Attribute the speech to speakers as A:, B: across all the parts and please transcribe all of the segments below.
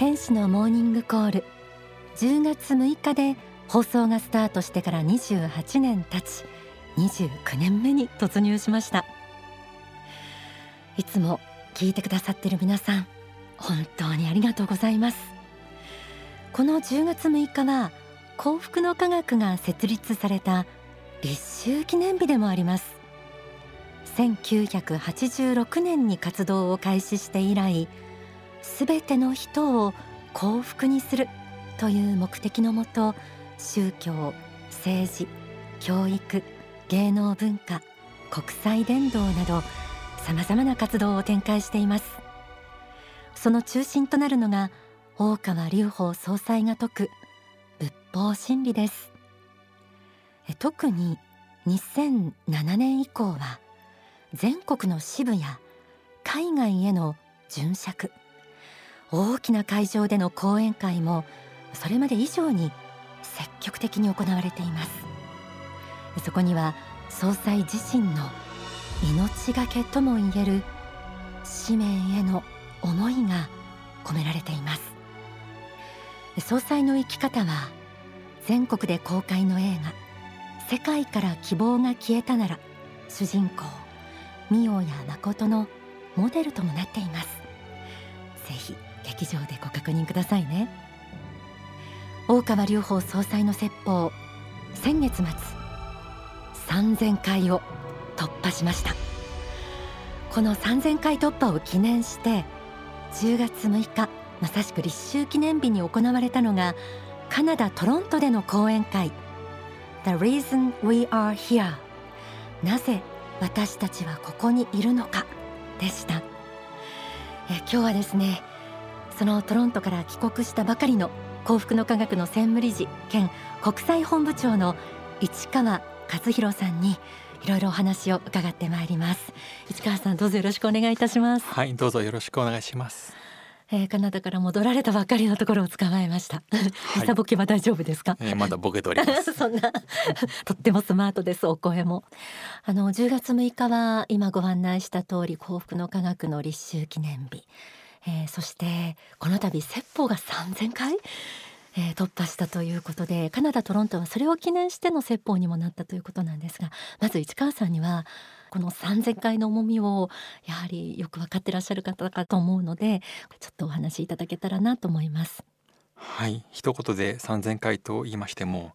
A: 天使のモーニングコール。10月6日で放送がスタートしてから28年経ち29年目に突入しました。いつも聞いてくださってる皆さん本当にありがとうございます。この10月6日は幸福の科学が設立された立秋記念日でもあります。1986年に活動を開始して以来すべての人を幸福にするという目的のもと宗教政治教育芸能文化国際伝道などさまざまな活動を展開しています。その中心となるのが大川隆法総裁が説く仏法真理です。特に2007年以降は全国の支部や海外への巡釈大きな会場での講演会もそれまで以上に積極的に行われています。そこには総裁自身の命がけともいえる使命への思いが込められています。総裁の生き方は全国で公開の映画世界から希望が消えたなら主人公ミオや誠のモデルともなっています。ぜひ劇場でご確認くださいね。大川隆法総裁の説法先月末3000回を突破しました。この3000回突破を記念して10月6日まさしく立秋記念日に行われたのがカナダ・トロントでの講演会 The reason we are here なぜ私たちはここにいるのかでした。え今日はですねそのトロントから帰国したばかりの幸福の科学の専務理事兼国際本部長の市川和弘さんにいろいろお話を伺ってまいります市川さんどうぞよろしくお願いいたします
B: はいどうぞよろしくお願いします
A: えー、カナダから戻られたばかりのところを捕まえました。はい、ボケは大丈夫ですか？
B: えー、まだボケておりま
A: す。そんなとってもスマートです。お声も。あの10月6日は今ご案内した通り幸福の科学の立秋記念日。えー、そしてこの度説法が3000回。えー、突破したということでカナダ・トロントはそれを記念しての説法にもなったということなんですがまず市川さんにはこの3,000回の重みをやはりよく分かってらっしゃる方かと思うのでちょっとお話しいただけたらなと思います。
B: はい一言で3,000回と言いましても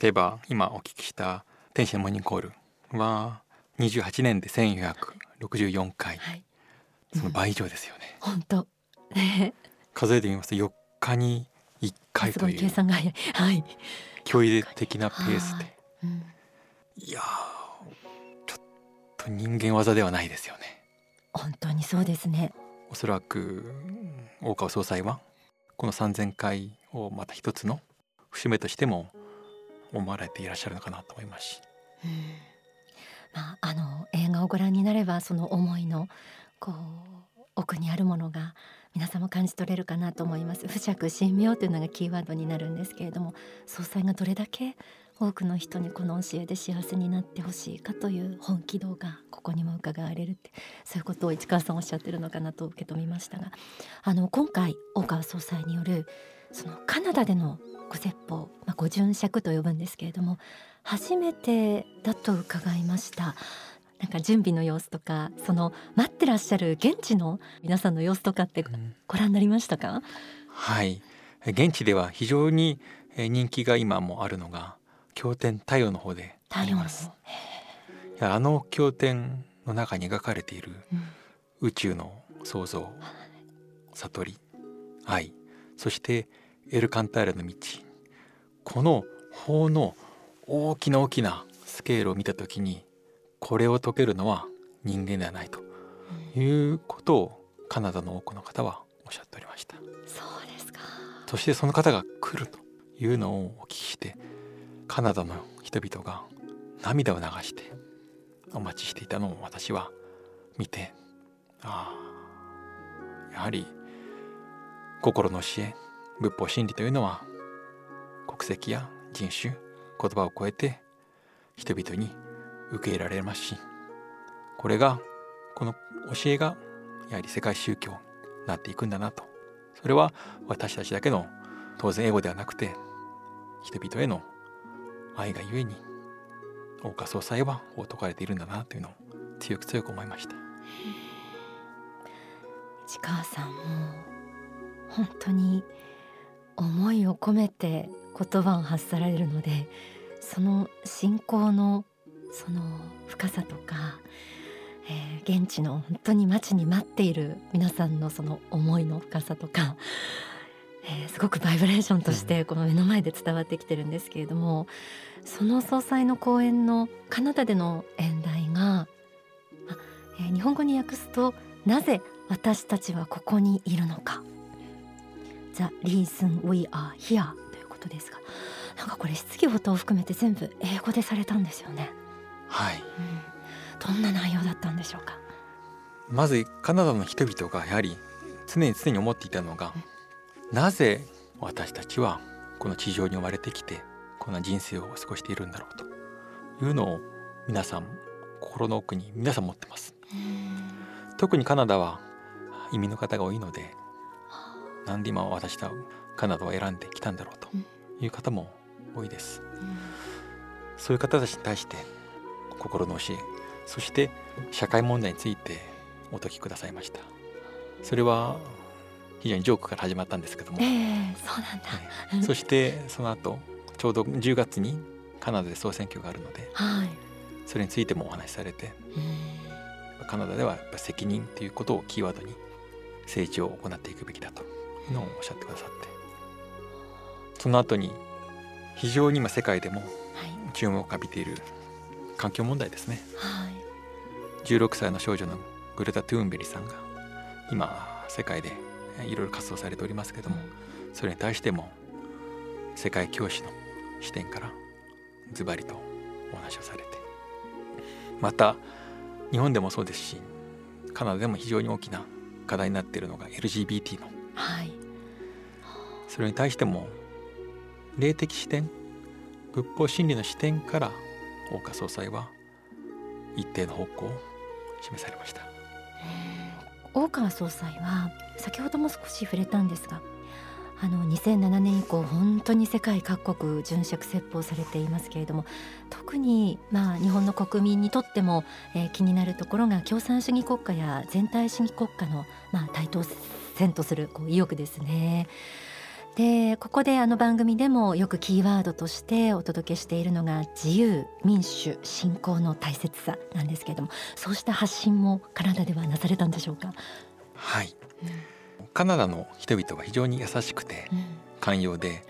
B: 例えば今お聞きした「天使のモーニングコール」は28年で1464回、はい、その倍以上ですよね。
A: 本当、
B: 数えてみますと4日に1回という。
A: 計算が早い、はい、
B: 驚異的なペースで、うん、いやと人間技ではないですよね。
A: 本当にそうですね。
B: おそらく大川総裁はこの3000回をまた一つの節目としても思われていらっしゃるのかなと思いますし、うん。
A: まあ、あの映画をご覧になればその思いのこう奥にあるものが皆さんも感じ取れるかなと思います不釈神妙というのがキーワードになるんですけれども総裁がどれだけ多くの人にこの教えで幸せになってほしいかという本気度がここにも伺われるってそういうことを市川さんおっしゃってるのかなと受け止めましたがあの今回大川総裁によるそのカナダでのご説法、まあ、ご巡釈と呼ぶんですけれども初めてだと伺いました。なんか準備の様子とかその待ってらっしゃる現地の皆さんの様子とかってご覧になりましたか、うん、
B: はい。現地では非常に人気が今もあるのが経典太陽の方であります。あの経典の中に描かれている宇宙の創造、悟り。愛そしてエルカンターレの道。この法の大きな大きなスケールを見た時にこれを解けるのは人間ではないということをカナダの多くの方はおっしゃっておりました。そう
A: ですか
B: そしてその方が来るというのをお聞きしてカナダの人々が涙を流してお待ちしていたのを私は見てああやはり心の教え仏法真理というのは国籍や人種言葉を超えて人々に受け入れられますしこれがこの教えがやはり世界宗教になっていくんだなと。それは私たちだけの当然英語ではなくて人々への愛がゆえに大岡総裁はこう説かれているんだなというのを強く強く思いました。
A: 市川さんも本当に思いを込めて言葉を発されるのでその信仰のその深さとか、えー、現地の本当に待ちに待っている皆さんのその思いの深さとか、えー、すごくバイブレーションとしてこの目の前で伝わってきてるんですけれども、その総裁の講演のカナダでの演題が、えー、日本語に訳すと「なぜ私たちはここにいるのか」「The reason we are here」ということですがなんかこれ質疑応答を含めて全部英語でされたんですよね。
B: はい、うん、
A: どんな内容だったんでしょうか？
B: まずカナダの人々がやはり常に常に思っていたのが、うん、なぜ私たちはこの地上に生まれてきてこんな人生を過ごしているんだろうというのを皆さん心の奥に皆さん持ってます。特にカナダは移民の方が多いのでなんで今私はカナダを選んできたんだろうという方も多いです。そういう方たちに対して心の教えそして社会問題についてお説きくださいました。それは非常にジョークから始まったんですけども、え
A: ー、そうなんだ、
B: はい、そしてその後ちょうど10月にカナダで総選挙があるので、はい、それについてもお話しされて、カナダではやっぱ責任ということをキーワードに政治を行っていくべきだというのをおっしゃってくださってその後に非常に今世界でも注目を浴びている環境問題ですね、はい、16歳の少女のグレタ・トゥーンベリさんが今世界でいろいろ活動されておりますけども、それに対しても世界教師の視点からズバリとお話をされてまた日本でもそうですしカナダでも非常に大きな課題になっているのが LGBT の、はい、それに対しても霊的視点仏法真理の視点から大岡総裁は一定の方向を示されました
A: 大川総裁は先ほども少し触れたんですがあの2007年以降本当に世界各国殉職説法されていますけれども特にまあ日本の国民にとっても、えー、気になるところが共産主義国家や全体主義国家のまあ台頭戦とするこう意欲ですね。でここであの番組でもよくキーワードとしてお届けしているのが自由民主信仰の大切さなんですけれどもそうした発信もカナダではなされたんでしょうか？
B: はい、うん、カナダの人々は非常に優しくて寛容で、うん。は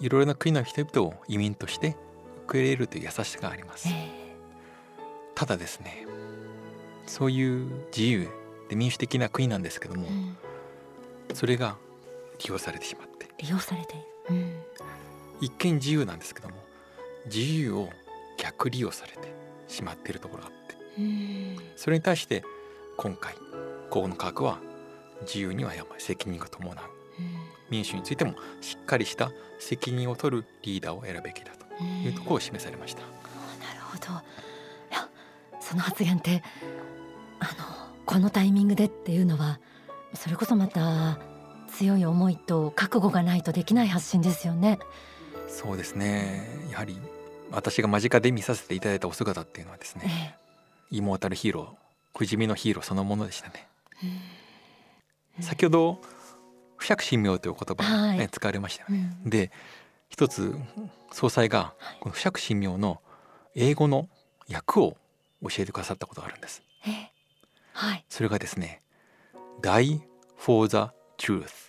B: い、いろいろな国の人々を移民として受け入れるという優しさがあります、えー、ただですねそういう自由で民主的な国なんですけども、うん、それが利用されてしまっ
A: 利用されて。うん、
B: 一見自由なんですけども自由を逆利用されてしまっているところがあって、うん、それに対して今回河野科学は自由にはやっぱり責任が伴う、うん、民主についてもしっかりした責任を取るリーダーを選ぶべきだというところを示されました。なる
A: ほど。いやその発言ってあのこのタイミングでっていうのはそれこそまた強い思いと覚悟がないとできない発信ですよね。
B: そうですねやはり私が間近で見させていただいたお姿っていうのはですね、えー、イモータルヒーロー不死身のヒーローそのものでしたね。先ほど不釈神明という言葉、ね、はい、使われましたよね。うん、で一つ総裁がこの不釈神明の英語の訳を教えてくださったことがあるんです。えー、はい、それがですね「Die for the truth.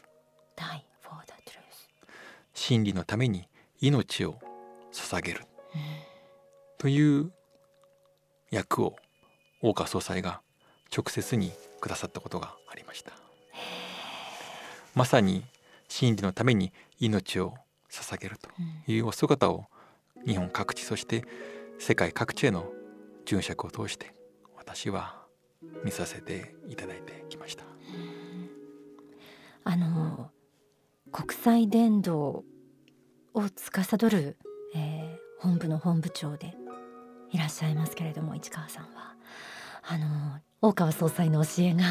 B: 真理のために命を捧げる、うん、という役を大川総裁が直接にくださったことがありました。まさに真理のために命を捧げるというお姿を日本各地そして世界各地への殉職を通して私は見させていただいてきました。
A: あの国際伝道を司る、えー、本部の本部長でいらっしゃいますけれども市川さんはあの大川総裁の教えが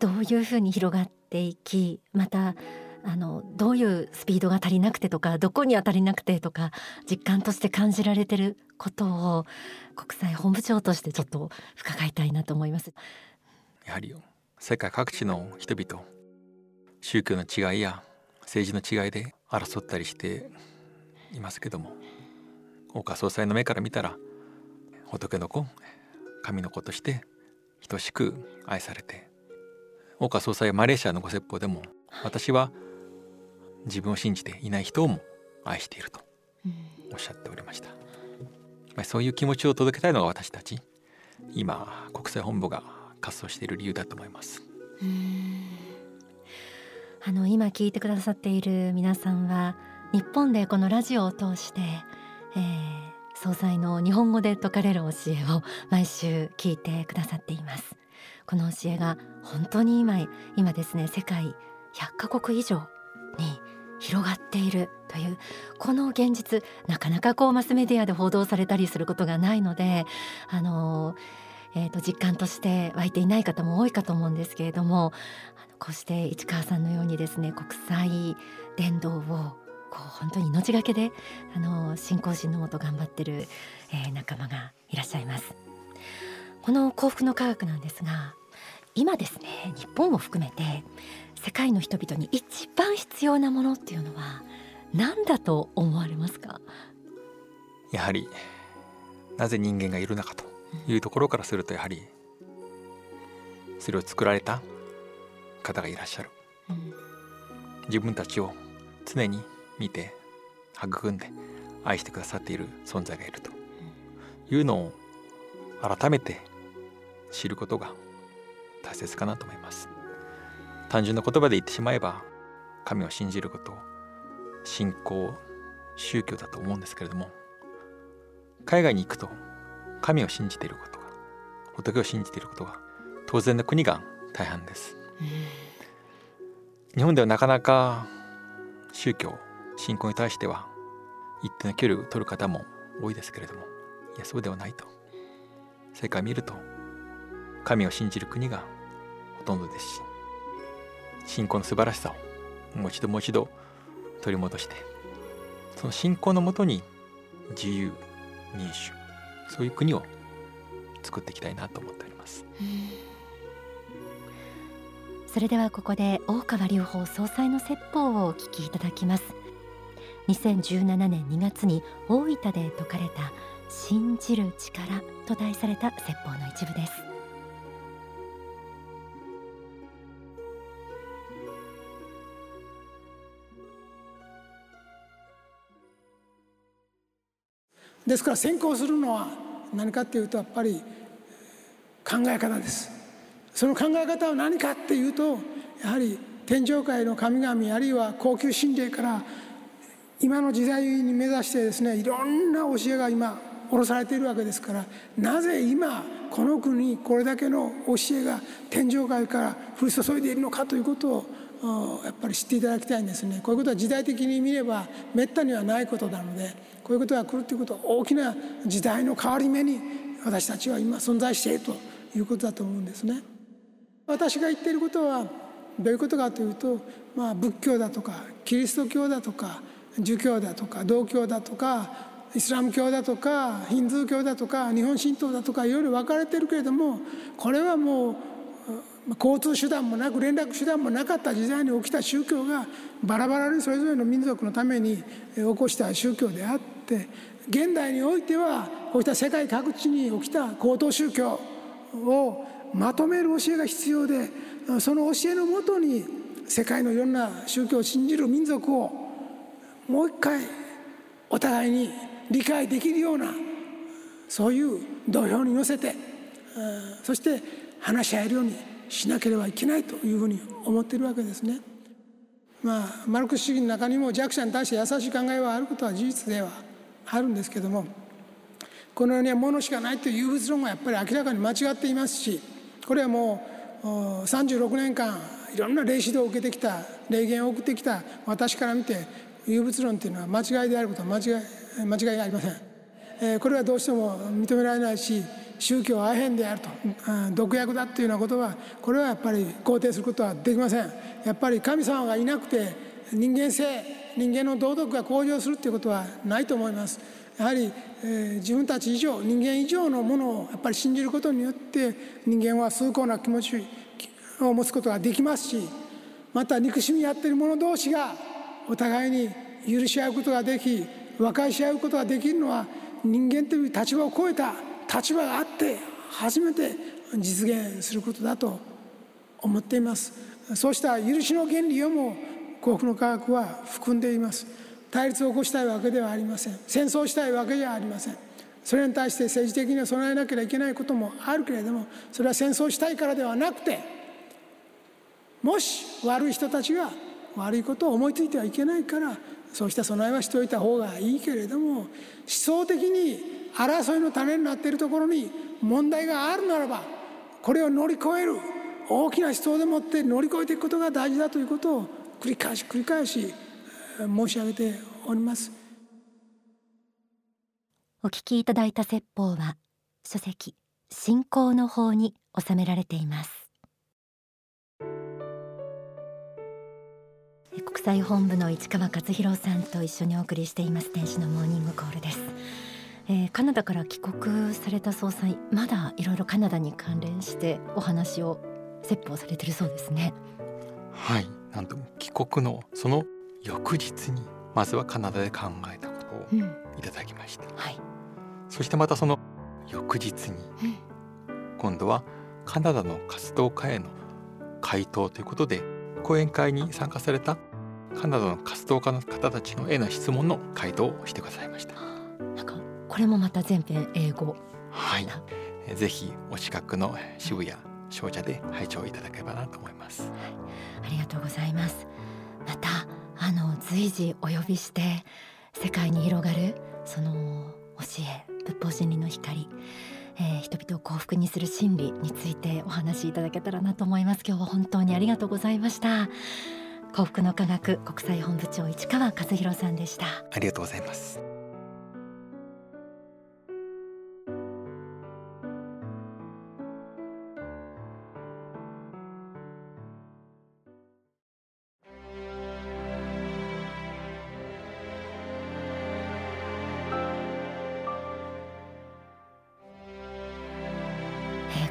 A: どういうふうに広がっていきまたあのどういうスピードが足りなくてとかどこに当たりなくてとか実感として感じられてることを国際本部長としてちょっと伺いたいなと思います。
B: やはり世界各地の人々宗教の違いや政治の違いで争ったりしていますけども大川総裁の目から見たら仏の子神の子として等しく愛されて大川総裁はマレーシアのご説法でも私は自分を信じていない人をも愛しているとおっしゃっておりました、うん、そういう気持ちを届けたいのが私たち。今国際本部が活動している理由だと思います。
A: あの今聞いてくださっている皆さんは日本でこのラジオを通して、えー、総裁の日本語で説かれる教えを毎週聞いてくださっています。この教えが本当に今今ですね世界100カ国以上に広がっているというこの現実なかなかこうマスメディアで報道されたりすることがないのであのえーと、実感として湧いていない方も多いかと思うんですけれどもこうして市川さんのようにですね国際伝道をこう本当に命がけであの信仰心のもと頑張ってる、えー、仲間がいらっしゃいます。この幸福の科学なんですが今ですね日本を含めて世界の人々に一番必要なものっていうのは何だと思われますか？
B: やはりなぜ人間がいるのかというところからするとやはりそれを作られた方がいらっしゃる、うん、自分たちを常に見て育んで愛してくださっている存在がいると。いうのを改めて知ることが大切かなと思います。単純な言葉で言ってしまえば神を信じること信仰宗教だと思うんですけれども海外に行くと神を信じていることが仏を信じていることが当然の国が大半です、日本ではなかなか宗教信仰に対しては一定の距離を取る方も多いですけれどもいやそうではないと。世界を見ると神を信じる国がほとんどですし信仰の素晴らしさをもう一度もう一度取り戻してその信仰のもとに自由民主そういう国を作っていきたいなと思っております。
A: それではここで大川隆法総裁の説法をお聞きいただきます。2017年2月に大分で説かれた信じる力と題された説法の一部です。
C: ですから先行するのは何かっていうとやっぱり考え方です。その考え方は何かっていうとやはり天上界の神々あるいは高級神霊から今の時代に目指してですねいろんな教えが今下ろされているわけですからなぜ今この国これだけの教えが天上界から降り注いでいるのかということをやっぱり知っていただきたいんですねこういうことは時代的に見ればめったにはないことなのでこういうことが来るということは大きな時代の変わり目に私たちは今存在しているということだと思うんですね。私が言っていることはどういうことかというと、まあ、仏教だとかキリスト教だとか儒教だとか道教だとかイスラム教だとかヒンズー教だとか日本神道だとかいろいろ分かれてるけれどもこれはもう交通手段もなく連絡手段もなかった時代に起きた宗教がバラバラにそれぞれの民族のために起こした宗教であって現代においてはこうした世界各地に起きた高等宗教をまとめる教えが必要でその教えのもとに世界のいろんな宗教を信じる民族をもう一回お互いに理解できるようなそういう土俵に乗せてそして話し合えるようにしなければいけないというふうに思っているわけですね。まあ、マルクス主義の中にも弱者に対して優しい考えはあることは事実ではあるんですけどもこの世には物しかないという有物論はやっぱり明らかに間違っていますしこれはもう36年間いろんな霊指導を受けてきた霊言を送ってきた私から見て有物論というのは間違いであることは間違い間違いありません、これはどうしても認められないし宗教はアヘンであると。毒薬だっていうようなことはこれはやっぱり肯定することはできません。やっぱり神様がいなくて人間性人間の道徳が向上するっていうことはないと思います。やはり、えー、自分たち以上人間以上のものをやっぱり信じることによって人間は崇高な気持ちを持つことができますしまた憎しみやっている者同士がお互いに許し合うことができ和解し合うことができるのは人間という立場を超えた立場があって初めて実現することだと思っています。そうした許しの原理をも幸福の科学は含んでいます。対立を起こしたいわけではありません。戦争したいわけではありません。それに対して政治的には備えなければいけないこともあるけれどもそれは戦争したいからではなくてもし悪い人たちが悪いことを思いついてはいけないからそうした備えはしておいた方がいいけれども思想的に争いの種になっているところに問題があるならばこれを乗り越える大きな思想でもって乗り越えていくことが大事だということを繰り返し繰り返し申し上げております。
A: お聞きいただいた説法は書籍信仰の法に収められています。国際本部の市川勝弘さんと一緒にお送りしています天使のモーニングコールです、えー、カナダから帰国された総裁まだいろいろカナダに関連してお話を説法されてるそうですね。
B: はい。なんと帰国のその翌日にまずはカナダで考えたことをいただきました、うんはい、そしてまたその翌日に、今度はカナダの活動家への回答ということで講演会に参加されたカナダの活動家の方たちのへの質問の回答をしてくださいました。
A: なんかこれもまた全編英語。
B: はい。ぜひお近くの渋谷商社で拝聴いただければなと思います、はい、
A: ありがとうございます。またあの随時お呼びして世界に広がるその教え仏法真理の光えー、人々を幸福にする真理についてお話しいただけたらなと思います。今日は本当にありがとうございました幸福の科学国際本部長市川和弘さんでした。
B: ありがとうございます。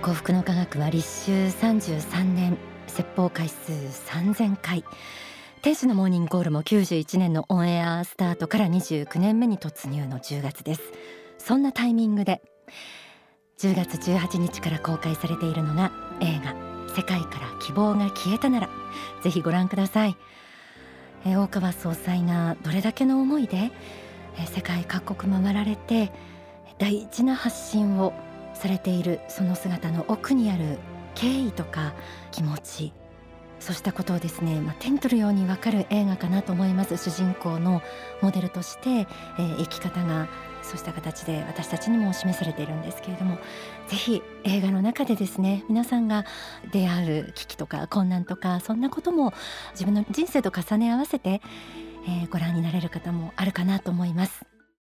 A: 幸福の科学は立秋33年説法回数3000回。天使のモーニングコールも91年のオンエアスタートから29年目に突入の10月です。そんなタイミングで10月18日から公開されているのが映画世界から希望が消えたならぜひご覧ください。大川総裁がどれだけの思いで世界各国回られて大事な発信をされているその姿の奥にある敬意とか気持ちそうしたことをですね、まあ、手に取るようにわかる映画かなと思います主人公のモデルとして、えー、生き方がそうした形で私たちにも示されているんですけれどもぜひ映画の中でですね皆さんが出会う危機とか困難とかそんなことも自分の人生と重ね合わせて、えー、ご覧になれる方もあるかなと思います。